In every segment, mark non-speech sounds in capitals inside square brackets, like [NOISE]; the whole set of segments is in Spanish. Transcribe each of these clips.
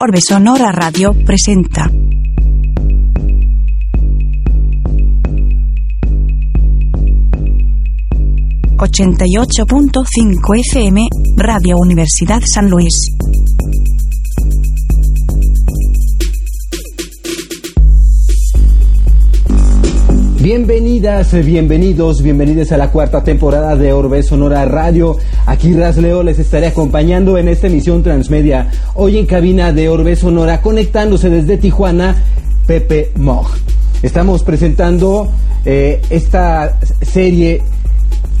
Orbe Sonora Radio presenta. ...88.5 FM, Radio Universidad San Luis. Bienvenidas, bienvenidos, bienvenidos a la cuarta temporada de Orbe Sonora Radio. Aquí Rasleo les estaré acompañando en esta emisión transmedia. Hoy en cabina de Orbe Sonora, conectándose desde Tijuana, Pepe Moj. Estamos presentando eh, esta serie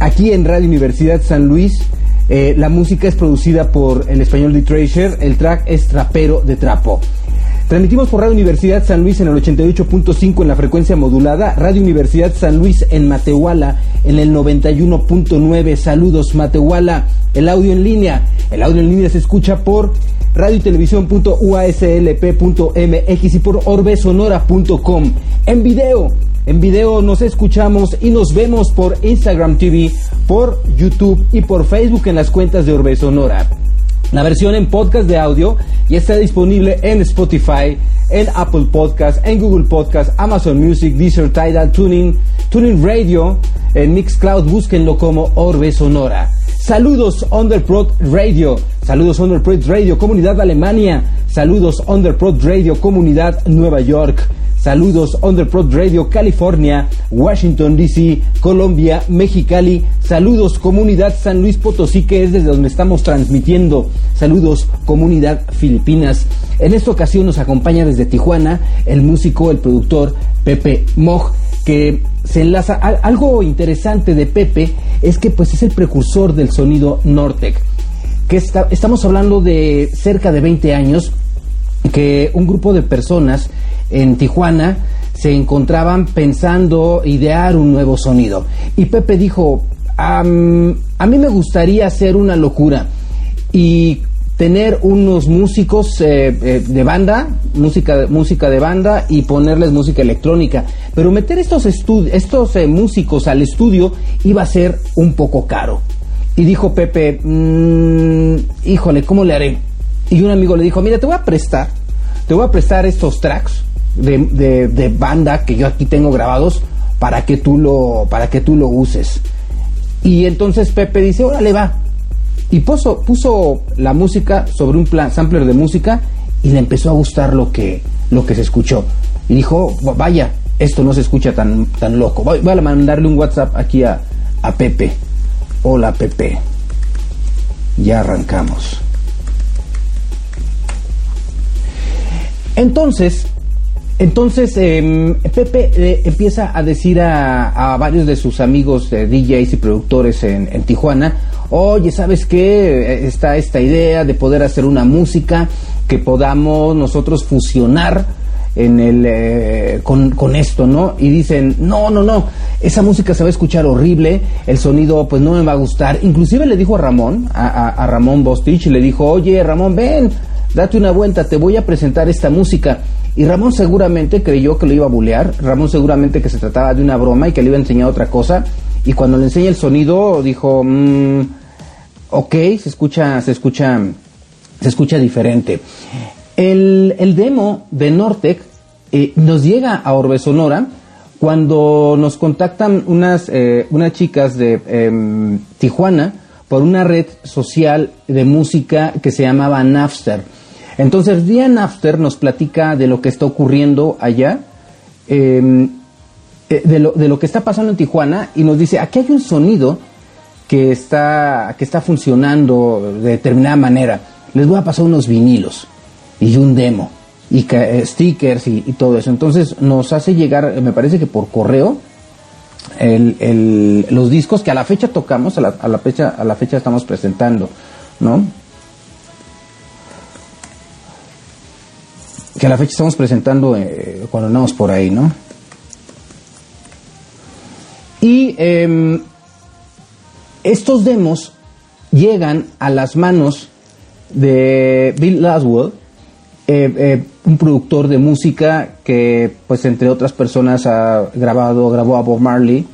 aquí en Radio Universidad San Luis. Eh, la música es producida por el español de Treasure, el track es Trapero de Trapo. Transmitimos por Radio Universidad San Luis en el 88.5 en la frecuencia modulada, Radio Universidad San Luis en Matehuala en el 91.9. Saludos Matehuala, el audio en línea. El audio en línea se escucha por radio y televisión.uaslp.mx y por orbesonora.com. En video, en video nos escuchamos y nos vemos por Instagram TV, por YouTube y por Facebook en las cuentas de Orbe Sonora. La versión en podcast de audio ya está disponible en Spotify, en Apple Podcast, en Google Podcast, Amazon Music, Deezer, Tidal, Tuning, Tuning Radio, en Mixcloud, búsquenlo como Orbe Sonora. Saludos Underprod Radio, saludos Underprod Radio, comunidad Alemania, saludos Underprod Radio, comunidad Nueva York. Saludos Underprod Radio California, Washington DC, Colombia, Mexicali. Saludos Comunidad San Luis Potosí, que es desde donde estamos transmitiendo. Saludos Comunidad Filipinas. En esta ocasión nos acompaña desde Tijuana el músico, el productor Pepe Moj, que se enlaza. Algo interesante de Pepe es que pues es el precursor del sonido Nortec. Que estamos hablando de cerca de 20 años que un grupo de personas en Tijuana se encontraban pensando idear un nuevo sonido. Y Pepe dijo, a mí me gustaría hacer una locura y tener unos músicos eh, eh, de banda, música, música de banda y ponerles música electrónica. Pero meter estos, estos eh, músicos al estudio iba a ser un poco caro. Y dijo Pepe, mm, híjole, ¿cómo le haré? Y un amigo le dijo, mira, te voy a prestar, te voy a prestar estos tracks de, de, banda que yo aquí tengo grabados para que tú lo, para que tú lo uses. Y entonces Pepe dice, órale va. Y puso, puso la música sobre un plan, sampler de música y le empezó a gustar lo que, lo que se escuchó. Y dijo, vaya, esto no se escucha tan, tan loco. Voy, voy a mandarle un WhatsApp aquí a, a Pepe. Hola Pepe. Ya arrancamos. Entonces, entonces, em, Pepe eh, empieza a decir a, varios de sus amigos de DJs y productores en, Tijuana, oye, ¿sabes qué? Eh, está esta idea de poder hacer una música que podamos nosotros fusionar en el, eh, con, esto, ¿no? Y dicen, no, no, no, esa música se va a escuchar horrible, el sonido pues no me va a gustar. Inclusive le dijo a Ramón, a, Ramón Bostich, le dijo, oye, Ramón, ven, date una vuelta, te voy a presentar esta música. Y Ramón seguramente creyó que lo iba a bulear, Ramón seguramente que se trataba de una broma y que le iba a enseñar otra cosa. Y cuando le enseña el sonido, dijo, mmm, ok, se escucha, se escucha, se escucha diferente. El, demo de Nortec eh, nos llega a Orbe Sonora cuando nos contactan unas, eh, unas chicas de em, Tijuana por una red social de música que se llamaba Napster. Entonces, Diane After nos platica de lo que está ocurriendo allá, em, eh, de, lo, de, lo, que está pasando en Tijuana, y nos dice, aquí hay un sonido que está, que está funcionando de determinada manera. Les voy a pasar unos vinilos y un demo y eh, stickers y, todo eso. Entonces nos hace llegar, me parece que por correo, los discos que a la fecha tocamos, a la, a la, fecha, a la fecha estamos presentando, ¿no? que a la fecha estamos presentando eh, cuando andamos por ahí, ¿no? Y em, estos demos llegan a las manos de Bill Laswell, eh, eh, un productor de música que, pues, entre otras personas ha grabado, grabó a Bob Marley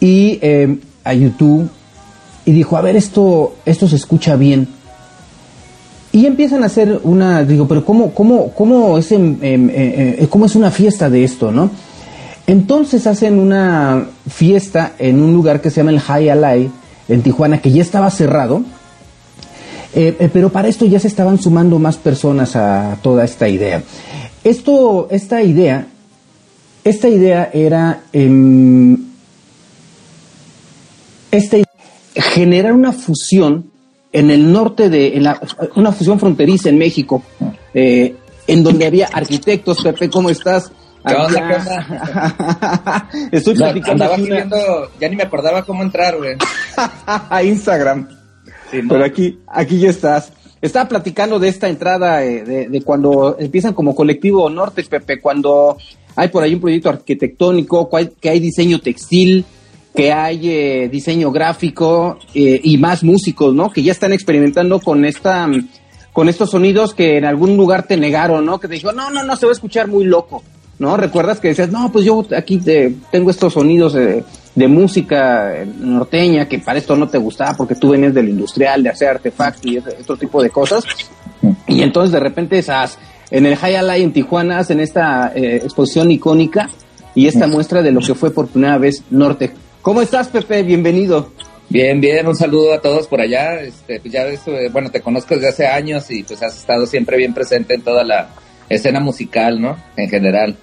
y em, a YouTube y dijo, a ver, esto, esto se escucha bien y empiezan a hacer una, digo, pero ¿cómo, cómo, cómo, es, cómo es una fiesta de esto, no? Entonces hacen una fiesta en un lugar que se llama el High Alay, en Tijuana, que ya estaba cerrado, pero para esto ya se estaban sumando más personas a toda esta idea. Esto, esta idea, esta idea era esta generar una fusión en el norte de, en la, una fusión fronteriza en México, eh, en donde había arquitectos. Pepe, ¿cómo estás? ¿Qué onda, [LAUGHS] Estoy platicando. ya ni me acordaba cómo entrar, güey. a [LAUGHS] Instagram. Pero aquí, aquí ya estás. Estaba platicando de esta entrada eh, de, cuando empiezan como colectivo Norte, Pepe, cuando hay por ahí un proyecto arquitectónico, que hay diseño textil, que hay eh, diseño gráfico eh, y más músicos, ¿no? Que ya están experimentando con esta con estos sonidos que en algún lugar te negaron, ¿no? Que te dijo, no, no, no, se va a escuchar muy loco, ¿no? ¿Recuerdas que decías, no, pues yo aquí te, tengo estos sonidos de, música norteña que para esto no te gustaba porque tú venías del industrial, de hacer artefactos y otro tipo de cosas? Y entonces de repente esas, en el High Alay en Tijuana, en esta eh, exposición icónica y esta muestra de lo que fue por primera vez Norte. ¿Cómo estás, Pepe? Bienvenido. Bien, bien, un saludo a todos por allá. Este, pues ya eh, bueno, te conozco desde hace años y pues has estado siempre bien presente en toda la escena musical, ¿no? En general.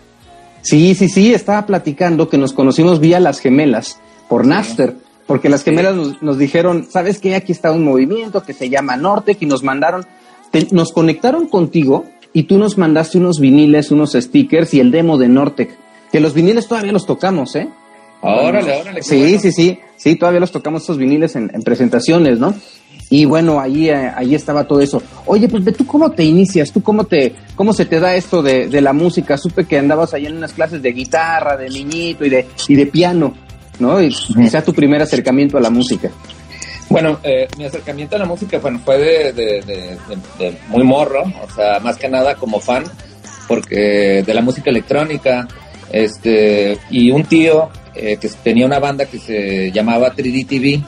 Sí, sí, sí, estaba platicando que nos conocimos vía las gemelas, por Napster, porque las gemelas nos, dijeron, ¿sabes qué? Aquí está un movimiento que se llama Norte, y nos mandaron, nos conectaron contigo y tú nos mandaste unos viniles, unos stickers y el demo de Nortec, que los viniles todavía los tocamos, ¿eh? Órale, órale. Sí, sí, sí, sí, todavía los tocamos estos viniles en, presentaciones, ¿no? Y bueno, ahí, eh, ahí estaba todo eso. Oye, pues ¿tú cómo te inicias? ¿Tú cómo te, cómo se te da esto de, de la música? Supe que andabas ahí en unas clases de guitarra, de niñito y de, y de piano, ¿no? Y sea tu primer acercamiento a la música. Bueno, eh, mi acercamiento a la música bueno, fue de, de, de, muy morro, o sea, más que nada como fan, porque de la música electrónica, este, y un tío eh, que tenía una banda que se llamaba 3D TV,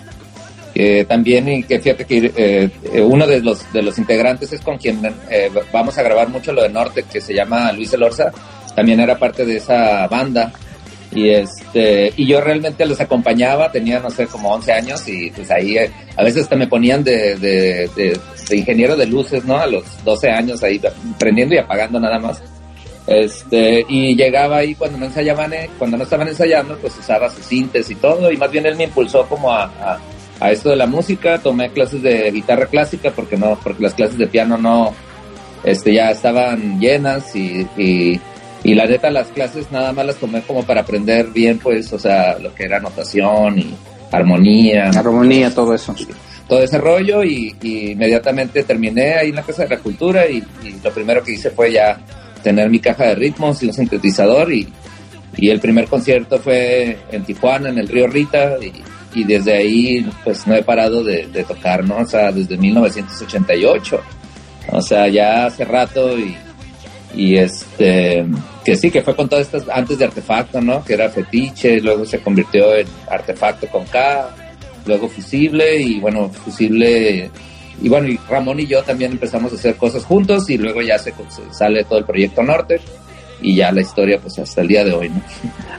también, y que fíjate que eh, uno de los, de los integrantes es con quien eh, vamos a grabar mucho lo de Norte, que se llama Luis Elorza, también era parte de esa banda. Y este y yo realmente los acompañaba, tenía, no sé, como 11 años y pues ahí a veces hasta me ponían de, de, ingeniero de luces, ¿no? A los 12 años ahí prendiendo y apagando nada más. Este, y llegaba ahí cuando no ensayaban, eh, cuando no estaban ensayando, pues usaba sus cintes y todo, y más bien él me impulsó como a, esto de la música, tomé clases de guitarra clásica porque no, porque las clases de piano no, este, ya estaban llenas y, y, y la neta las clases nada más las tomé como para aprender bien, pues, o sea, lo que era notación y armonía. Armonía, todo eso. Todo ese rollo y, inmediatamente terminé ahí en la Casa de la Cultura y, y lo primero que hice fue ya tener mi caja de ritmos y un sintetizador y, y el primer concierto fue en Tijuana, en el río Rita y, y desde ahí pues no he parado de, tocar, ¿no? O sea, desde 1988, o sea, ya hace rato y, y este, que sí, que fue con todas estas, antes de Artefacto, ¿no? Que era Fetiche, luego se convirtió en Artefacto con K, luego Fusible y bueno, Fusible y bueno, y Ramón y yo también empezamos a hacer cosas juntos y luego ya se, sale todo el proyecto Norte y ya la historia pues hasta el día de hoy, ¿no?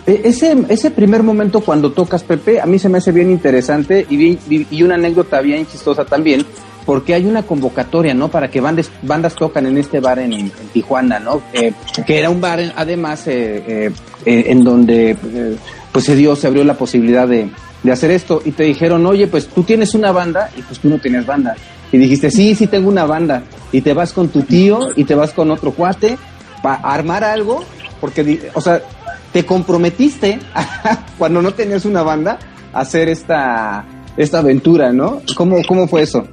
E, ese, ese primer momento cuando tocas Pepe, a mí se me hace bien interesante y, y una anécdota bien chistosa también, porque hay una convocatoria, ¿no? Para que bandas, bandas tocan en este bar en, Tijuana, ¿no? Eh, que era un bar además eh, eh, en donde pues se dio, se abrió la posibilidad de, de hacer esto y te dijeron, oye, pues tú tienes una banda y pues tú no tienes banda y dijiste, sí, sí tengo una banda. Y te vas con tu tío y te vas con otro cuate para armar algo, porque, o sea, te comprometiste [LAUGHS] cuando no tenías una banda a hacer esta, esta aventura, ¿no? ¿Cómo, ¿Cómo fue eso?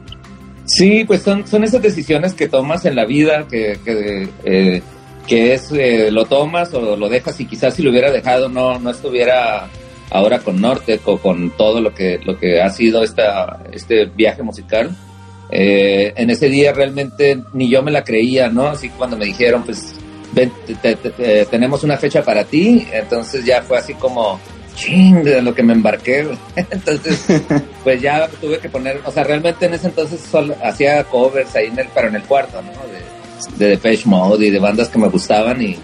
Sí, pues son, son esas decisiones que tomas en la vida, que, que, eh, que es, eh, lo tomas o lo dejas y quizás si lo hubiera dejado no, no estuviera ahora con Norte o con todo lo que, lo que ha sido esta, este viaje musical. Eh, en ese día realmente ni yo me la creía, ¿no? Así cuando me dijeron, pues, ven, tenemos una fecha para ti, entonces ya fue así como, ching, de lo que me embarqué. [LAUGHS] entonces, [LAUGHS] pues ya tuve que poner, o sea, realmente en ese entonces solo hacía covers ahí en el, pero en el cuarto, ¿no? De, de Depeche Mode y de bandas que me gustaban y,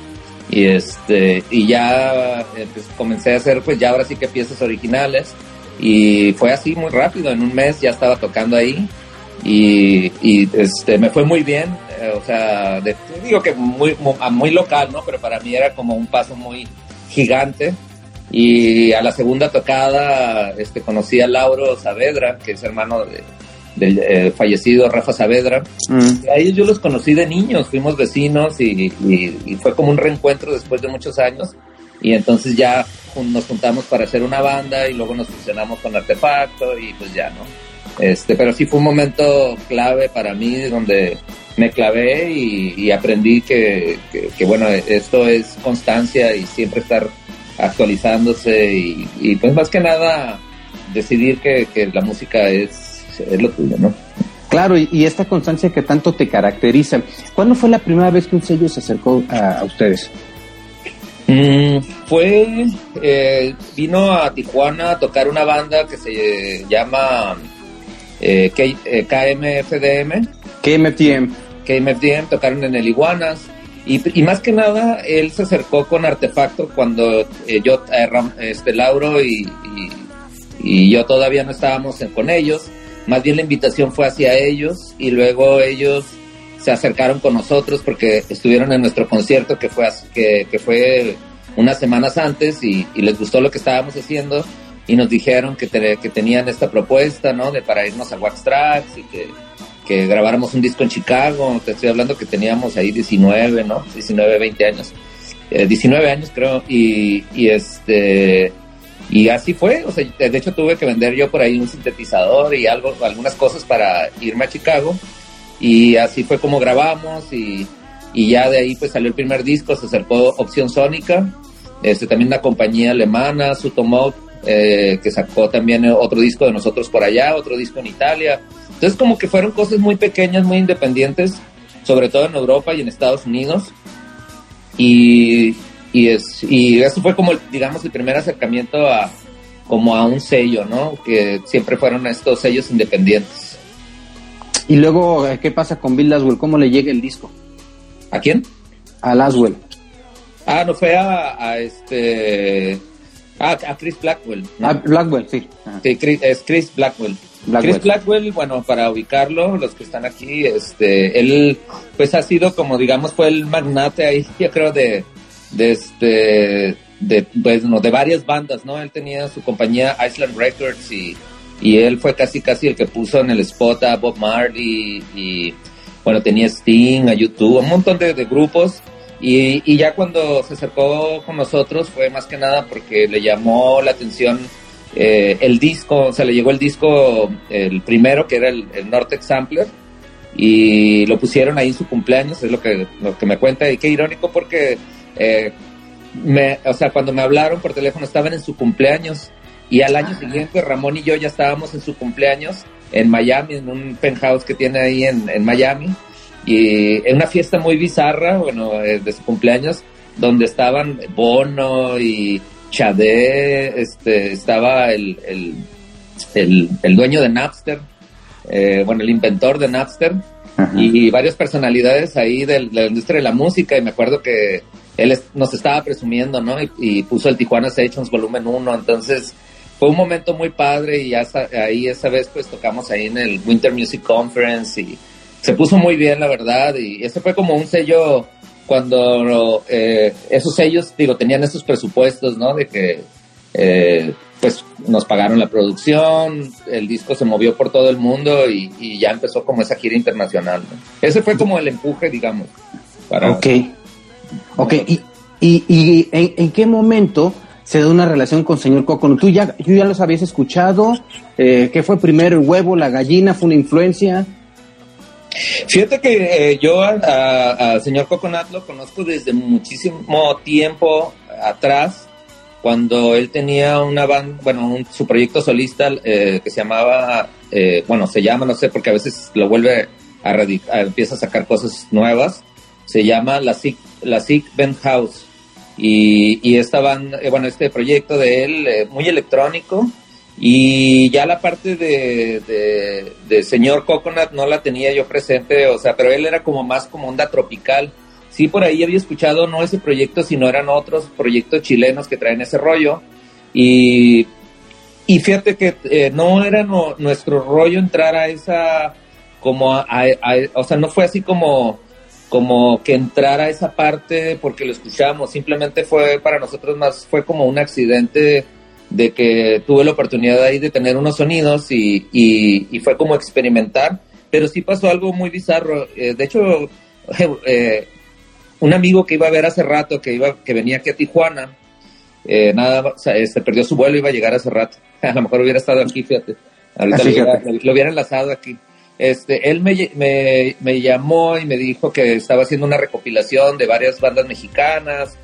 y este, y ya eh, pues, comencé a hacer, pues ya ahora sí que piezas originales y fue así muy rápido, en un mes ya estaba tocando ahí y, y este, me fue muy bien, eh, o sea, digo que muy, muy, local, ¿no? Pero para mí era como un paso muy gigante y a la segunda tocada este, conocí a Lauro Saavedra, que es hermano de, del eh, fallecido Rafa Saavedra. Mm. A ellos yo los conocí de niños, fuimos vecinos y, fue como un reencuentro después de muchos años. Y entonces ya nos juntamos para hacer una banda y luego nos fusionamos con Artefacto y pues ya, ¿no? Este, pero sí fue un momento clave para mí donde me clavé y, aprendí que, que, bueno, esto es constancia y siempre estar actualizándose y, pues más que nada decidir que, la música es, es, lo tuyo, ¿no? Claro, y, esta constancia que tanto te caracteriza. ¿Cuándo fue la primera vez que un sello se acercó a, ustedes? Mm, fue, eh, vino a Tijuana a tocar una banda que se llama eh, KMFDM. Eh, KMFDM. KMFDM, tocaron en el Iguanas. Y, más que nada, él se acercó con Artefacto cuando eh, yo, eh, este, Lauro y, yo todavía no estábamos con ellos. Más bien la invitación fue hacia ellos y luego ellos se acercaron con nosotros porque estuvieron en nuestro concierto que fue, que, que fue unas semanas antes y, les gustó lo que estábamos haciendo y nos dijeron que, que tenían esta propuesta, ¿no? De para irnos a Wax Tracks y que que grabáramos un disco en Chicago, te estoy hablando que teníamos ahí 19, ¿no? 19, 20 años. 19 eh, años creo, y, y, este y así fue, o sea, de hecho tuve que vender yo por ahí un sintetizador y algo, algunas cosas para irme a Chicago, y así fue como grabamos, y, y ya de ahí pues salió el primer disco, se acercó Opción Sónica, este, también una compañía alemana, Sutomod, eh, que sacó también otro disco de nosotros por allá, otro disco en Italia, entonces como que fueron cosas muy pequeñas, muy independientes, sobre todo en Europa y en Estados Unidos. Y, y, es, y eso fue como, digamos, el primer acercamiento a como a un sello, ¿no? Que siempre fueron estos sellos independientes. Y luego, eh, ¿qué pasa con Bill Laswell? ¿Cómo le llega el disco? ¿A quién? A Laswell. Ah, no fue a, este... Ah, a Chris Blackwell. A Blackwell, sí. Sí, es Chris Blackwell. Chris Blackwell, bueno, para ubicarlo, los que están aquí, este, él, pues ha sido como, digamos, fue el magnate ahí, [LAUGHS] creo, de, de este, de, pues, no, de varias bandas, ¿no? Él tenía su compañía Island Records y, y él fue casi, casi el que puso en el spot a Bob Marley y, bueno, tenía Sting, a YouTube, un montón de, de grupos. Y, y ya cuando se acercó con nosotros fue más que nada porque le llamó la atención eh, el disco, o sea, le llegó el disco, el primero, que era el, el Nortex Sampler, y lo pusieron ahí en su cumpleaños, es lo que, lo que me cuenta, y qué irónico porque, eh, me, o sea, cuando me hablaron por teléfono estaban en su cumpleaños, y al año siguiente Ramón y yo ya estábamos en su cumpleaños en Miami, en un penthouse que tiene ahí en, en Miami, y en una fiesta muy bizarra, bueno, eh, de su cumpleaños, donde estaban Bono y Chade, este, estaba el, el, dueño de Napster, eh, bueno, el inventor de Napster, y, varias personalidades ahí de, la industria de la música, y me acuerdo que él nos estaba presumiendo, ¿no? Y, puso el Tijuana Sessions volumen 1, entonces fue un momento muy padre y ya ahí esa vez pues tocamos ahí en el Winter Music Conference y se puso muy bien, la verdad, y ese fue como un sello cuando eh, esos sellos, digo, tenían esos presupuestos, ¿no? De que, eh, pues, nos pagaron la producción, el disco se movió por todo el mundo y, ya empezó como esa gira internacional, Ese fue como el empuje, digamos. Para ok. Ok, y, y, ¿en, qué momento se da una relación con señor Coco? ¿Tú ya, tú ya los habías escuchado? Eh, ¿Qué fue primero, el huevo, la gallina? ¿Fue una influencia? Fíjate que eh, yo al señor Coconut lo conozco desde muchísimo tiempo atrás, cuando él tenía una banda, bueno, su proyecto solista eh, que se llamaba, eh, bueno, se llama, no sé, porque a veces lo vuelve a, radicar, empieza a sacar cosas nuevas, se llama La Sick, la Sick Band House. y, y esta banda, eh, bueno, este proyecto de él, muy electrónico, y ya la parte de, de, señor Coconut no la tenía yo presente, o sea, pero él era como más como onda tropical. Sí, por ahí había escuchado no ese proyecto, sino eran otros proyectos chilenos que traen ese rollo. Y, y fíjate que eh, no era no, nuestro rollo entrar a esa, como a, a, o sea, no fue así como como que entrar a esa parte porque lo escuchamos, simplemente fue para nosotros más, fue como un accidente de que tuve la oportunidad ahí de tener unos sonidos y, y, y fue como experimentar, pero sí pasó algo muy bizarro, eh, de hecho, [LAUGHS] eh, un amigo que iba a ver hace rato, que iba, que venía aquí a Tijuana, eh, nada, o sea, este, perdió su vuelo, iba a llegar hace rato, [LAUGHS] a lo mejor hubiera estado aquí, fíjate, ahorita lo hubiera, lo hubiera enlazado aquí. Este, él me, me, me, llamó y me dijo que estaba haciendo una recopilación de varias bandas mexicanas.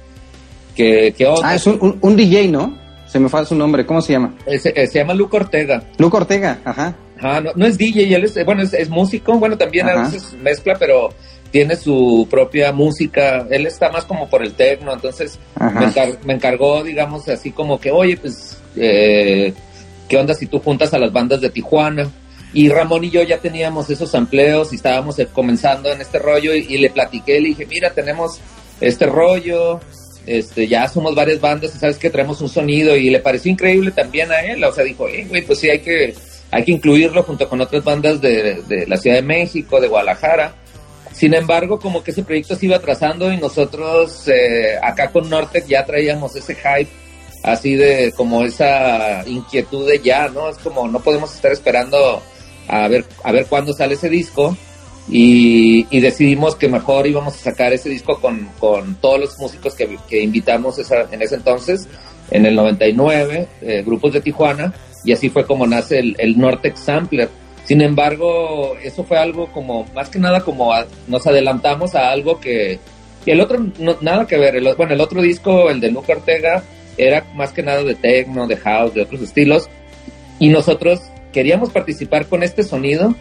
Que, que ah, es un, un, un, DJ, ¿no? Se me fue su nombre, ¿cómo se llama? Se, eh, se llama Luke Ortega. Luke Ortega, ajá. Ajá, no, no es DJ, él es, bueno, es, es músico, bueno, también ajá. a veces mezcla, pero tiene su propia música, él está más como por el tecno, entonces me, encar me, encargó, digamos, así como que, oye, pues, eh, ¿qué onda si tú juntas a las bandas de Tijuana? Y Ramón y yo ya teníamos esos empleos y estábamos eh, comenzando en este rollo y, y, le platiqué, le dije, mira, tenemos este rollo, este, ya somos varias bandas sabes que traemos un sonido y le pareció increíble también a él, o sea, dijo, eh, güey, pues sí, hay que, hay que incluirlo junto con otras bandas de, la Ciudad de México, de Guadalajara. Sin embargo, como que ese proyecto se iba atrasando y nosotros eh, acá con Nortec ya traíamos ese hype así de como esa inquietud de ya, ¿no? Es como no podemos estar esperando a ver, a ver cuándo sale ese disco. Y, y, decidimos que mejor íbamos a sacar ese disco con, con todos los músicos que, que invitamos esa, en ese entonces, en el 99, eh, grupos de Tijuana, y así fue como nace el, el Nortex Sampler. Sin embargo, eso fue algo como, más que nada como nos adelantamos a algo que, que el otro, no, nada que ver, el, bueno, el otro disco, el de Luca Ortega, era más que nada de techno, de house, de otros estilos, y nosotros queríamos participar con este sonido.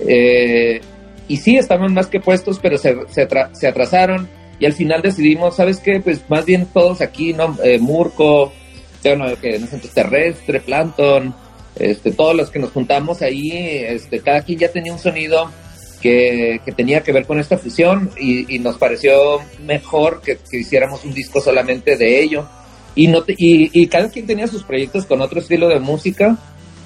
Eh, y sí, estaban más que puestos, pero se, se, se, atrasaron. Y al final decidimos, ¿sabes qué? Pues más bien todos aquí, ¿no? Eh, Murco, bueno, que en el terrestre, Planton, este, todos los que nos juntamos ahí, este, cada quien ya tenía un sonido que, que tenía que ver con esta fusión y, y nos pareció mejor que, hiciéramos un disco solamente de ello. Y, no te, y, y cada quien tenía sus proyectos con otro estilo de música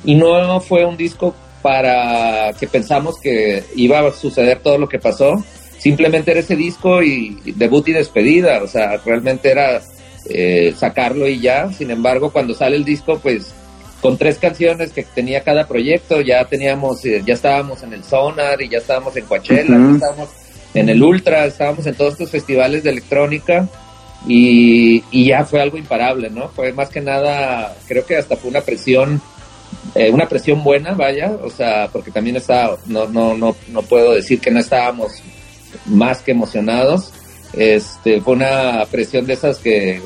y no fue un disco para que pensamos que iba a suceder todo lo que pasó. Simplemente era ese disco y debut y despedida, o sea, realmente era eh, sacarlo y ya. Sin embargo, cuando sale el disco, pues con tres canciones que tenía cada proyecto, ya teníamos, eh, ya estábamos en el Sonar y ya estábamos en Coachella, uh -huh. ya estábamos en el Ultra, estábamos en todos estos festivales de electrónica y, y ya fue algo imparable, ¿no? Fue más que nada, creo que hasta fue una presión eh, una presión buena, vaya, o sea, porque también está, no, no, no, no puedo decir que no estábamos más que emocionados. Este, fue una presión de esas que,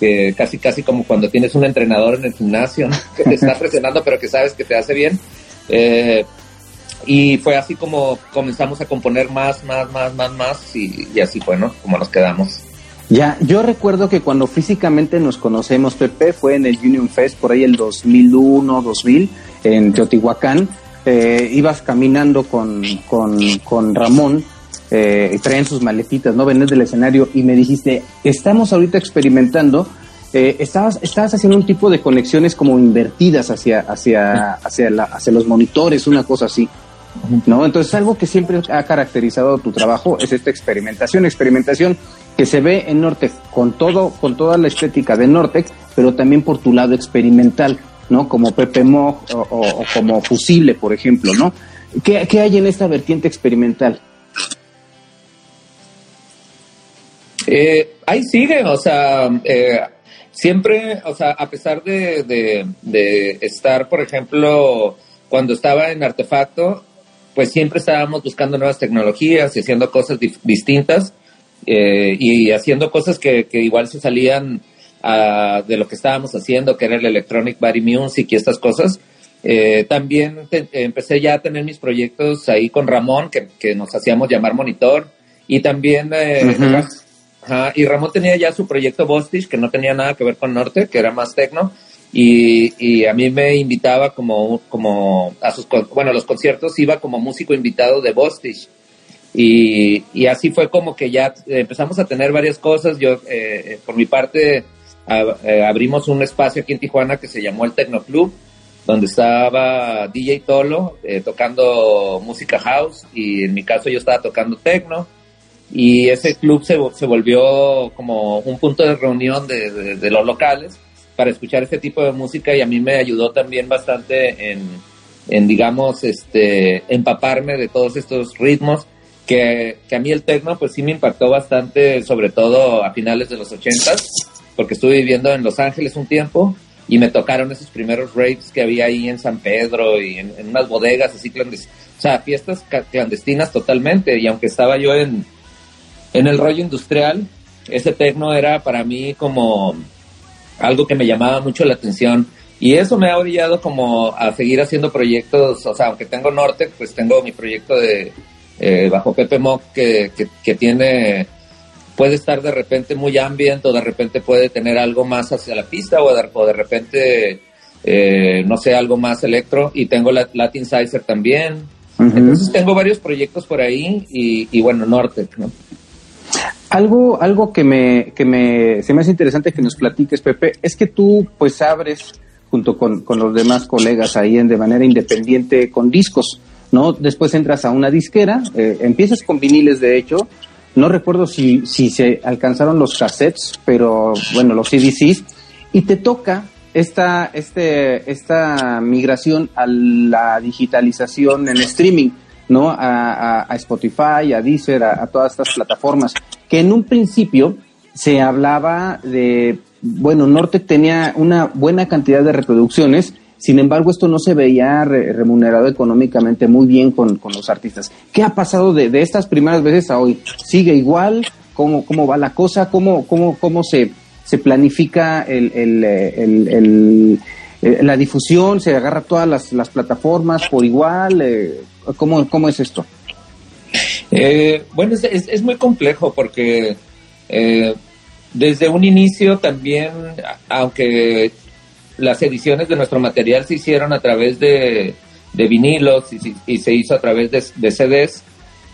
que casi, casi como cuando tienes un entrenador en el gimnasio, ¿no? que te está [LAUGHS] presionando, pero que sabes que te hace bien. Eh, y fue así como comenzamos a componer más, más, más, más, más, y, y así fue, ¿no? Como nos quedamos. Ya, yo recuerdo que cuando físicamente nos conocemos, Pepe, fue en el Union Fest, por ahí el 2001, 2000, en Teotihuacán. Eh, ibas caminando con, con, con Ramón, eh, traen sus maletitas, ¿no? Venés del escenario y me dijiste, estamos ahorita experimentando, eh, estabas, estabas haciendo un tipo de conexiones como invertidas hacia, hacia, hacia, la, hacia los monitores, una cosa así. ¿No? Entonces, algo que siempre ha caracterizado tu trabajo es esta experimentación, experimentación que se ve en Nortex con todo, con toda la estética de Nortex, pero también por tu lado experimental, ¿no? Como Pepe Mog o, como Fusible, por ejemplo, ¿no? ¿Qué, ¿Qué, hay en esta vertiente experimental? Eh, ahí sigue, o sea, eh, siempre, o sea, a pesar de, de, de estar, por ejemplo, cuando estaba en Artefacto, pues siempre estábamos buscando nuevas tecnologías y haciendo cosas distintas eh, y haciendo cosas que, que igual se salían uh, de lo que estábamos haciendo, que era el Electronic Body Music y estas cosas. Eh, también te, empecé ya a tener mis proyectos ahí con Ramón, que, que nos hacíamos llamar Monitor, y también eh, uh -huh. y Ramón tenía ya su proyecto Bostich, que no tenía nada que ver con Norte, que era más tecno, y, y a mí me invitaba como, como a sus, bueno, a los conciertos iba como músico invitado de Bostich. Y, así fue como que ya empezamos a tener varias cosas. Yo, eh, por mi parte, eh, abrimos un espacio aquí en Tijuana que se llamó el Tecno Club, donde estaba DJ Tolo eh, tocando música house y en mi caso yo estaba tocando tecno y ese club se, se volvió como un punto de reunión de, de, los locales para escuchar este tipo de música y a mí me ayudó también bastante en, en digamos, este, empaparme de todos estos ritmos que, a mí el tecno pues sí me impactó bastante, sobre todo a finales de los ochentas, porque estuve viviendo en Los Ángeles un tiempo y me tocaron esos primeros raves que había ahí en San Pedro y en, unas bodegas así clandestinas, o sea, fiestas clandestinas totalmente. Y aunque estaba yo en, en el rollo industrial, ese tecno era para mí como algo que me llamaba mucho la atención. Y eso me ha orillado como a seguir haciendo proyectos, o sea, aunque tengo Norte, pues tengo mi proyecto de eh, bajo Pepe Mock que, que, que tiene puede estar de repente muy ambient o de repente puede tener algo más hacia la pista o de, de repente, eh, no sé, algo más electro. Y tengo la Latin Sizer también. Entonces tengo varios proyectos por ahí y, y bueno, Norte, ¿no? Algo, algo que me, que me, se me hace interesante que nos platiques, Pepe, es que tú pues abres junto con, con los demás colegas ahí en, de manera independiente con discos, ¿no? Después entras a una disquera, eh, empiezas con viniles de hecho, no recuerdo si, si se alcanzaron los cassettes, pero bueno, los CDCs, y te toca esta, este, esta migración a la digitalización en streaming, ¿no? A, a, Spotify, a Deezer, a, todas estas plataformas, que en un principio se hablaba de, bueno, Norte tenía una buena cantidad de reproducciones, sin embargo, esto no se veía remunerado económicamente muy bien con, los artistas. ¿Qué ha pasado de, estas primeras veces a hoy? ¿Sigue igual? ¿Cómo, cómo va la cosa? ¿Cómo, cómo, cómo se, se planifica el, el, eh, la difusión? ¿Se agarra todas las, las plataformas por igual? Eh, ¿cómo, ¿Cómo es esto? Eh, bueno, es, es, muy complejo porque desde un inicio también, aunque las ediciones de nuestro material se hicieron a través de, vinilos y, se hizo a través de, CDs.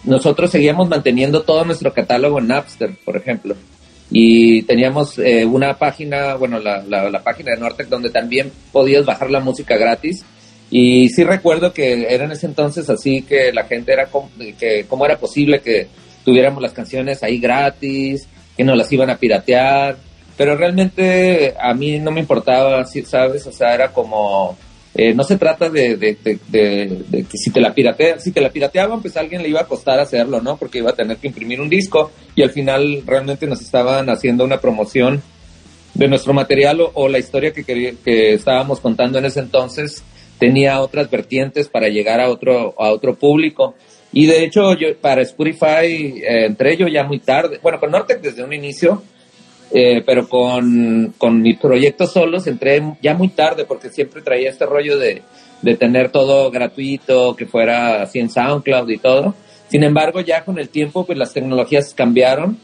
Nosotros seguíamos manteniendo todo nuestro catálogo en Napster, por ejemplo. Y teníamos eh, una página, bueno, la, la, página de Nortec, donde también podías bajar la música gratis. Y sí recuerdo que era en ese entonces así que la gente era, que cómo era posible que tuviéramos las canciones ahí gratis, que nos las iban a piratear pero realmente a mí no me importaba, ¿sabes? O sea, era como, eh, no se trata de, de, que si te la pirateaban, si te la pirateaban, pues a alguien le iba a costar hacerlo, ¿no? Porque iba a tener que imprimir un disco y al final realmente nos estaban haciendo una promoción de nuestro material o, la historia que, que estábamos contando en ese entonces tenía otras vertientes para llegar a otro, a otro público. Y de hecho, yo para Spotify eh, entré yo ya muy tarde. Bueno, con Nortec desde un inicio, eh, pero con, con mis proyectos solos entré ya muy tarde porque siempre traía este rollo de, de tener todo gratuito, que fuera así en SoundCloud y todo. Sin embargo, ya con el tiempo, pues las tecnologías cambiaron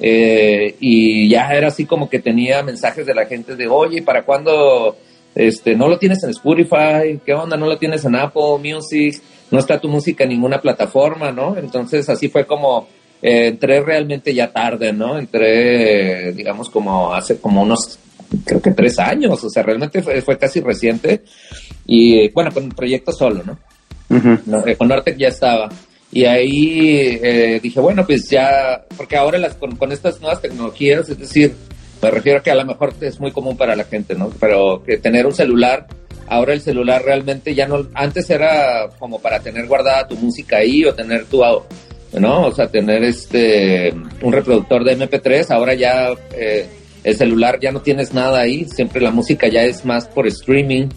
eh, y ya era así como que tenía mensajes de la gente de, oye, ¿para cuándo este, no lo tienes en Spotify? ¿Qué onda? ¿No lo tienes en Apple Music? No está tu música en ninguna plataforma, ¿no? Entonces así fue como eh, entré realmente ya tarde, ¿no? Entré, digamos, como hace como unos, creo que tres años, o sea, realmente fue, casi reciente. Y bueno, con el proyecto solo, ¿no? Eh, con Nortec ya estaba. Y ahí eh, dije, bueno, pues ya, porque ahora las, con, con, estas nuevas tecnologías, es decir, me refiero a que a lo mejor es muy común para la gente, ¿no? Pero que tener un celular, ahora el celular realmente ya no, antes era como para tener guardada tu música ahí o tener tu, ¿no? O sea, tener este un reproductor de MP3, ahora ya eh, el celular ya no tienes nada ahí, siempre la música ya es más por streaming,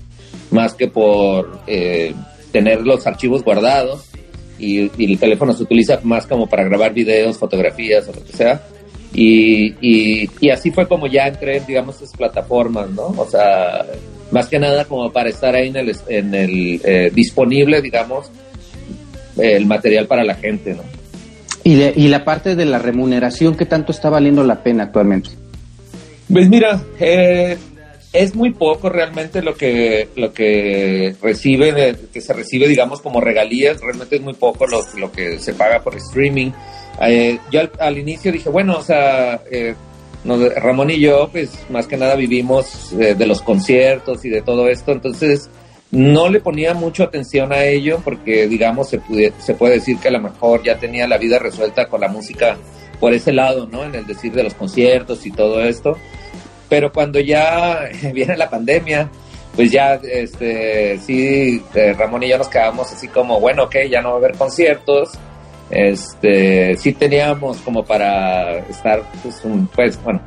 más que por eh, tener los archivos guardados y, el teléfono se utiliza más como para grabar videos, fotografías o lo que sea. Y, y, así fue como ya entré en, digamos, esas plataformas, ¿no? O sea, más que nada como para estar ahí en el, en el eh, disponible, digamos, el material para la gente, ¿no? ¿Y, y la parte de la remuneración, qué tanto está valiendo la pena actualmente? Pues mira, eh, es muy poco realmente lo que lo que recibe que se recibe digamos como regalías. Realmente es muy poco lo, lo que se paga por streaming. Eh, yo al, inicio dije bueno o sea eh, Ramón y yo pues más que nada vivimos eh, de los conciertos y de todo esto. Entonces no le ponía mucho atención a ello porque digamos se puede, se puede decir que a lo mejor ya tenía la vida resuelta con la música por ese lado no en el decir de los conciertos y todo esto. Pero cuando ya [LAUGHS] viene la pandemia, pues ya, este, sí, eh, Ramón y yo nos quedamos así como, bueno, ok, ya no va a haber conciertos, este, sí teníamos como para estar, pues, pues bueno,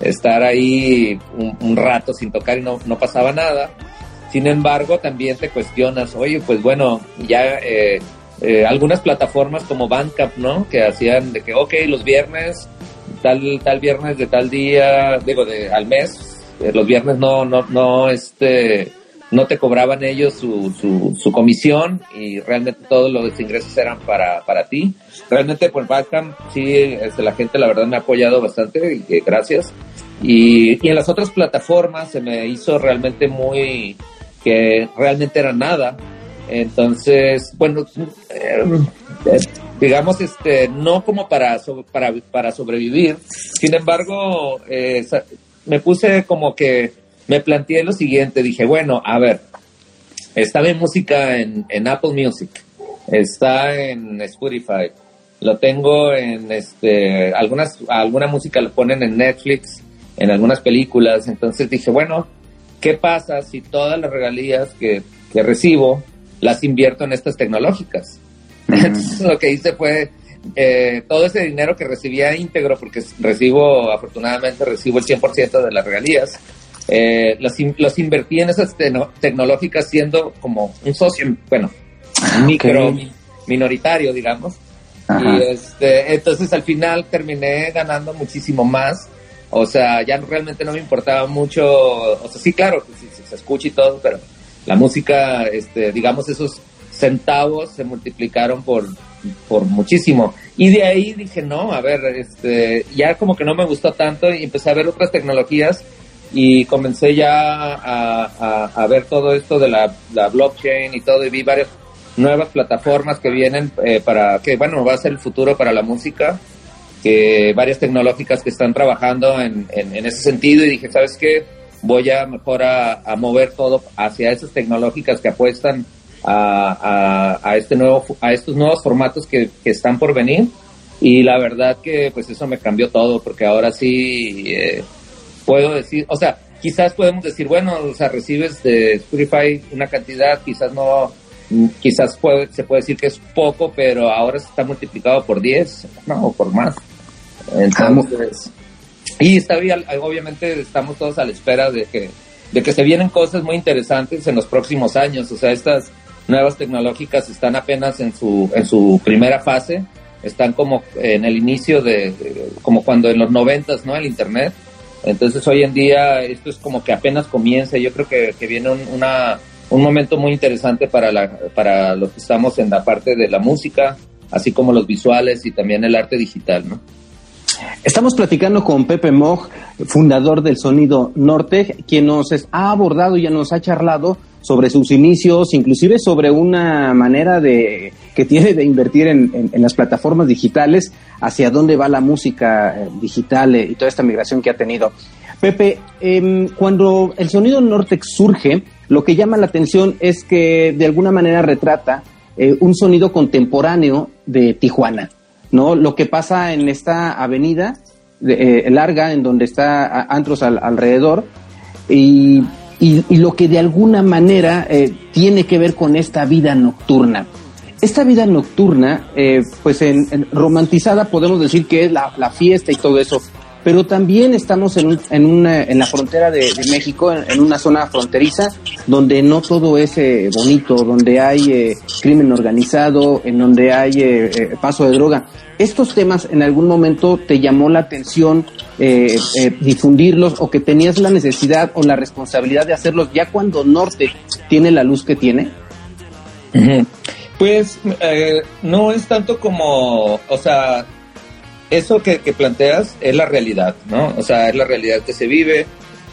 estar ahí un, rato sin tocar y no, no pasaba nada. Sin embargo, también te cuestionas, oye, pues bueno, ya eh, eh, algunas plataformas como Bandcamp, ¿no? Que hacían de que, ok, los viernes tal, tal viernes de tal día, digo, de, al mes, eh, los viernes no, no, no, este, no te cobraban ellos su, su, su comisión y realmente todos los ingresos eran para, para ti. Realmente por Bandcamp sí, este, la gente la verdad me ha apoyado bastante y gracias. Y, y en las otras plataformas se me hizo realmente muy, que realmente era nada. Entonces, bueno, eh, digamos, este, no como para, para, para sobrevivir. Sin embargo, eh, me puse como que me planteé lo siguiente, dije, bueno, a ver, está en música en, en Apple Music, está en Spotify, lo tengo en este, algunas, alguna música lo ponen en Netflix, en algunas películas, entonces dije, bueno, ¿qué pasa si todas las regalías que, que recibo las invierto en estas tecnológicas? [LAUGHS] Entonces lo que hice fue eh, todo ese dinero que recibía íntegro, porque recibo, afortunadamente recibo el 100% de las regalías, eh, los, invertí en esas tecnológicas siendo como un socio, bueno, ah, micro, minoritario, digamos. Y este, entonces al final terminé ganando muchísimo más. O sea, ya realmente no me importaba mucho. O sea, sí, claro, pues, se escucha y todo, pero la música, este, digamos, esos centavos se multiplicaron por, por muchísimo. Y de ahí dije, no, a ver, este, ya como que no me gustó tanto y empecé a ver otras tecnologías y comencé ya a, ver todo esto de la, blockchain y todo y vi varias nuevas plataformas que vienen eh, para que, bueno, va a ser el futuro para la música, que varias tecnológicas que están trabajando en, en, ese sentido y dije, ¿sabes qué? Voy a mejor a, a mover todo hacia esas tecnológicas que apuestan a, a, este nuevo, a estos nuevos formatos que, que, están por venir. Y la verdad que pues eso me cambió todo, porque ahora sí eh, puedo decir, o sea, quizás podemos decir, bueno, o sea, recibes de Spotify una cantidad, quizás no, quizás puede, se puede decir que es poco, pero ahora está multiplicado por 10, no, o por más. Entonces, y está bien, obviamente estamos todos a la espera de que, de que se vienen cosas muy interesantes en los próximos años, o sea, estas nuevas tecnológicas están apenas en su, en su primera fase, están como en el inicio de, como cuando en los noventas, ¿no? El Internet. Entonces hoy en día esto es como que apenas comienza. Yo creo que, que viene un, una, un momento muy interesante para, la, para los que estamos en la parte de la música, así como los visuales y también el arte digital, ¿no? Estamos platicando con Pepe Moj, fundador del Sonido Norte, quien nos ha abordado y ya nos ha charlado sobre sus inicios, inclusive sobre una manera de que tiene de invertir en, las plataformas digitales, hacia dónde va la música eh, digital eh, y toda esta migración que ha tenido. Pepe, em, cuando el sonido Nortex surge, lo que llama la atención es que de alguna manera retrata eh, un sonido contemporáneo de Tijuana, ¿no? Lo que pasa en esta avenida larga, en donde está Antros alrededor, y y, lo que de alguna manera eh, tiene que ver con esta vida nocturna. Esta vida nocturna, eh, pues en, romantizada podemos decir que es la, la, fiesta y todo eso, pero también estamos en, en, una, en la frontera de, México, en, una zona fronteriza, donde no todo es eh, bonito, donde hay crimen organizado, en donde hay paso de droga. ¿Estos temas en algún momento te llamó la atención eh, eh, difundirlos o que tenías la necesidad o la responsabilidad de hacerlos ya cuando Norte tiene la luz que tiene? Pues eh, no es tanto como, o sea, eso que, que, planteas es la realidad, ¿no? O sea, es la realidad que se vive,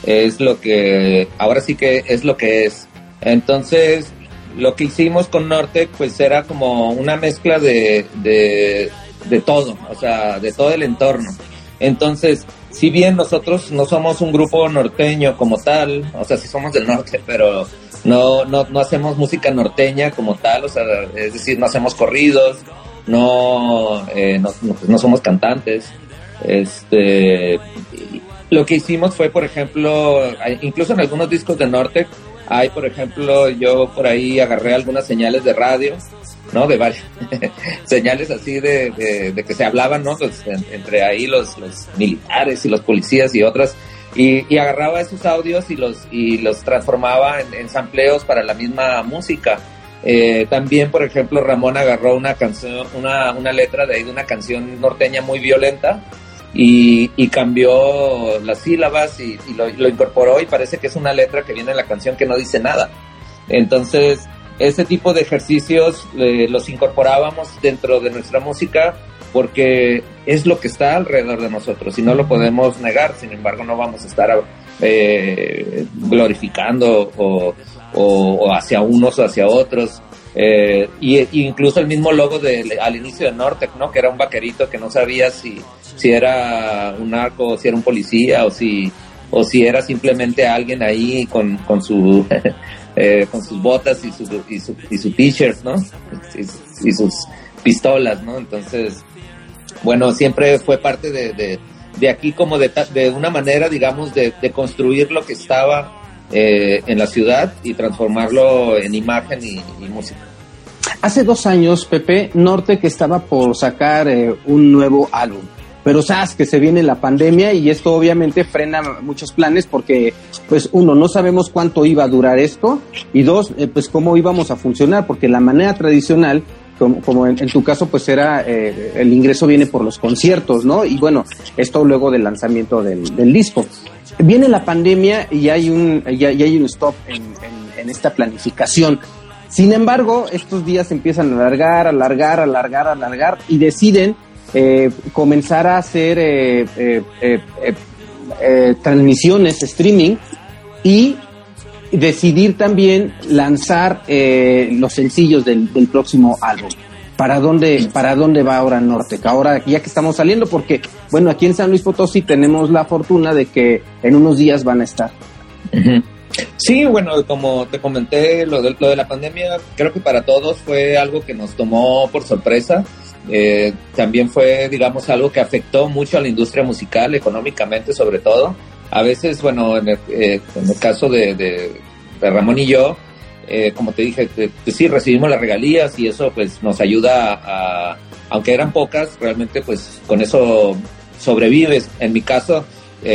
es lo que, ahora sí que es lo que es. Entonces, lo que hicimos con Norte, pues era como una mezcla de, de, de todo, o sea, de todo el entorno. Entonces, si bien nosotros no somos un grupo norteño como tal, o sea, sí somos del norte, pero no, no, no hacemos música norteña como tal, o sea, es decir, no hacemos corridos, no, eh, no, no, somos cantantes. Este, lo que hicimos fue, por ejemplo, incluso en algunos discos de norte, hay, por ejemplo, yo por ahí agarré algunas señales de radio ¿no? De varias [LAUGHS] señales así de, de, que se hablaban, ¿no? Pues, entre ahí los, los, militares y los policías y otras. Y, y, agarraba esos audios y los, y los transformaba en, en sampleos para la misma música. Eh, también, por ejemplo, Ramón agarró una canción, una, una letra de ahí de una canción norteña muy violenta y, y cambió las sílabas y, y lo, lo, incorporó y parece que es una letra que viene en la canción que no dice nada. Entonces, ese tipo de ejercicios eh, los incorporábamos dentro de nuestra música porque es lo que está alrededor de nosotros y no lo podemos negar, sin embargo no vamos a estar eh, glorificando o, o, hacia unos o hacia otros. Eh, y, incluso el mismo logo de, al inicio de Nortec, ¿no? Que era un vaquerito que no sabía si, si era un narco, o si era un policía, o si, o si era simplemente alguien ahí con, con su [LAUGHS] Eh, con sus botas y su, y su, y su t-shirt, ¿no? Y, sus pistolas, ¿no? Entonces, bueno, siempre fue parte de, de, aquí como de, de, una manera, digamos, de, construir lo que estaba eh, en la ciudad y transformarlo en imagen y, música. Hace dos años, Pepe, Norte que estaba por sacar eh, un nuevo álbum pero sabes que se viene la pandemia y esto obviamente frena muchos planes porque pues uno no sabemos cuánto iba a durar esto y dos eh, pues cómo íbamos a funcionar porque la manera tradicional como, como en, tu caso pues era eh, el ingreso viene por los conciertos no y bueno esto luego del lanzamiento del, del disco. Viene la pandemia y hay un ya, hay un stop en, esta planificación. Sin embargo, estos días empiezan a alargar, alargar, alargar, alargar y deciden eh, comenzar a hacer eh, eh, transmisiones, streaming y decidir también lanzar los sencillos del, próximo álbum. ¿Para dónde, ¿Para dónde va ahora Norte? Ahora, ya que estamos saliendo, porque, bueno, aquí en San Luis Potosí tenemos la fortuna de que en unos días van a estar. Sí, bueno, como te comenté, lo de, lo de la pandemia creo que para todos fue algo que nos tomó por sorpresa. Eh, también fue, digamos, algo que afectó mucho a la industria musical, económicamente sobre todo. A veces, bueno, en el, eh, caso de, Ramón y yo, eh, como te dije, sí, recibimos las regalías y eso pues nos ayuda a, aunque eran pocas, realmente pues con eso sobrevives. En mi caso,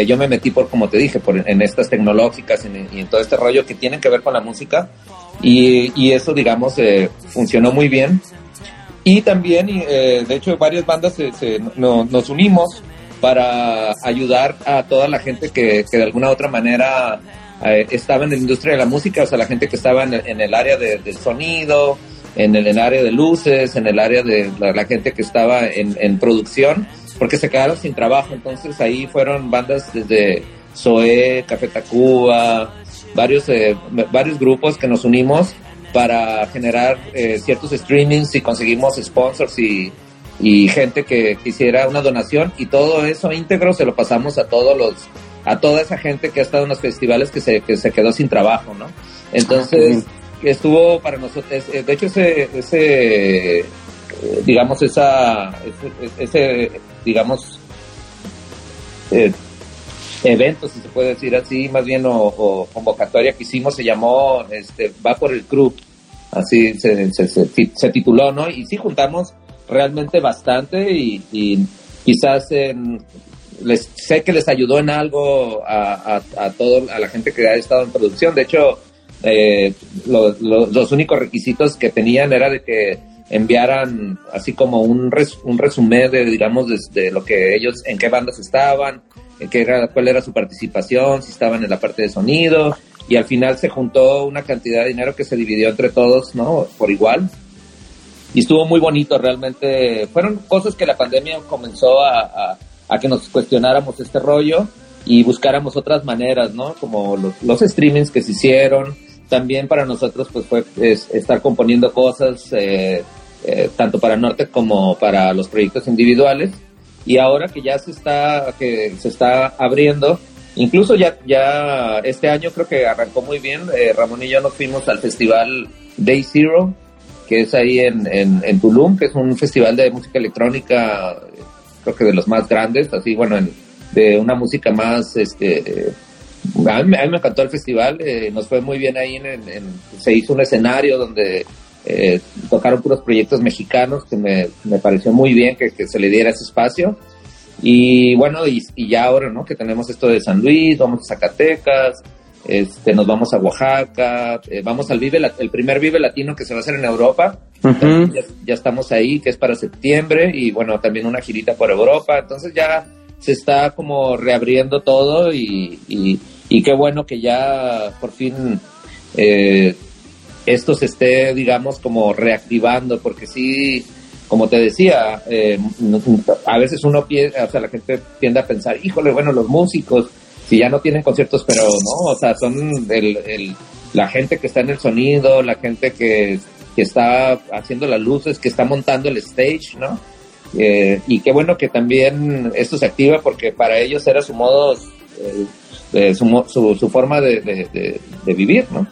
yo me metí por, como te dije, por, en estas tecnológicas y en, todo este rollo que tienen que ver con la música y, y eso, digamos, funcionó muy bien y también, eh, de hecho, varias bandas se, nos unimos para ayudar a toda la gente que, que de alguna u otra manera eh, estaba en la industria de la música, o sea, la gente que estaba en el, área del sonido, en el, área de luces, en el área de la, gente que estaba en, en, producción, porque se quedaron sin trabajo. Entonces ahí fueron bandas desde Zoé, Café Tacuba, varios, eh, varios grupos que nos unimos para generar eh, ciertos streamings y conseguimos sponsors y, y gente que quisiera una donación y todo eso íntegro se lo pasamos a todos los a toda esa gente que ha estado en los festivales que se, que se quedó sin trabajo, ¿no? Entonces, ah, estuvo para nosotros, de hecho ese, ese eh, digamos, esa, ese, digamos, eh, evento, si se puede decir así, más bien, o, convocatoria que hicimos, se llamó este, Va por el Club, así se, se, tituló, ¿no? Y sí juntamos realmente bastante y, quizás les, sé que les ayudó en algo a, todo, a la gente que ha estado en producción. De hecho, eh, los únicos requisitos que tenían era de que enviaran así como un, un resumen de, digamos, de, lo que ellos, en qué bandas estaban, era, cuál era su participación, si estaban en la parte de sonido, y al final se juntó una cantidad de dinero que se dividió entre todos, ¿no? Por igual. Y estuvo muy bonito realmente. Fueron cosas que la pandemia comenzó a, a, que nos cuestionáramos este rollo y buscáramos otras maneras, ¿no? Como los, los streamings que se hicieron. También para nosotros pues fue estar componiendo cosas, eh, eh, tanto para Norte como para los proyectos individuales. Y ahora que ya se está, que se está abriendo, incluso ya, ya este año creo que arrancó muy bien. Eh, Ramón y yo nos fuimos al festival Day Zero, que es ahí en, en, Tulum, que es un festival de música electrónica, creo que de los más grandes, así, bueno, de una música más, este, a mí, me encantó el festival, eh, nos fue muy bien ahí, en, se hizo un escenario donde eh, tocaron puros proyectos mexicanos, que me, me pareció muy bien que, que, se le diera ese espacio. Y bueno, y, y, ya ahora, ¿no? Que tenemos esto de San Luis, vamos a Zacatecas, este, nos vamos a Oaxaca, eh, vamos al Vive, el primer Vive Latino que se va a hacer en Europa, ya, estamos ahí, que es para septiembre, y bueno, también una girita por Europa, entonces ya se está como reabriendo todo y, y, qué bueno que ya por fin eh, esto se esté, digamos, como reactivando, porque sí, como te decía, eh, a veces uno piensa, o sea, la gente tiende a pensar, híjole, bueno, los músicos, si ya no tienen conciertos, pero no, o sea, son el, la gente que está en el sonido, la gente que, está haciendo las luces, que está montando el stage, ¿no? Eh, y qué bueno que también esto se activa porque para ellos era su modo, eh, su, su, forma de, de, vivir, ¿no?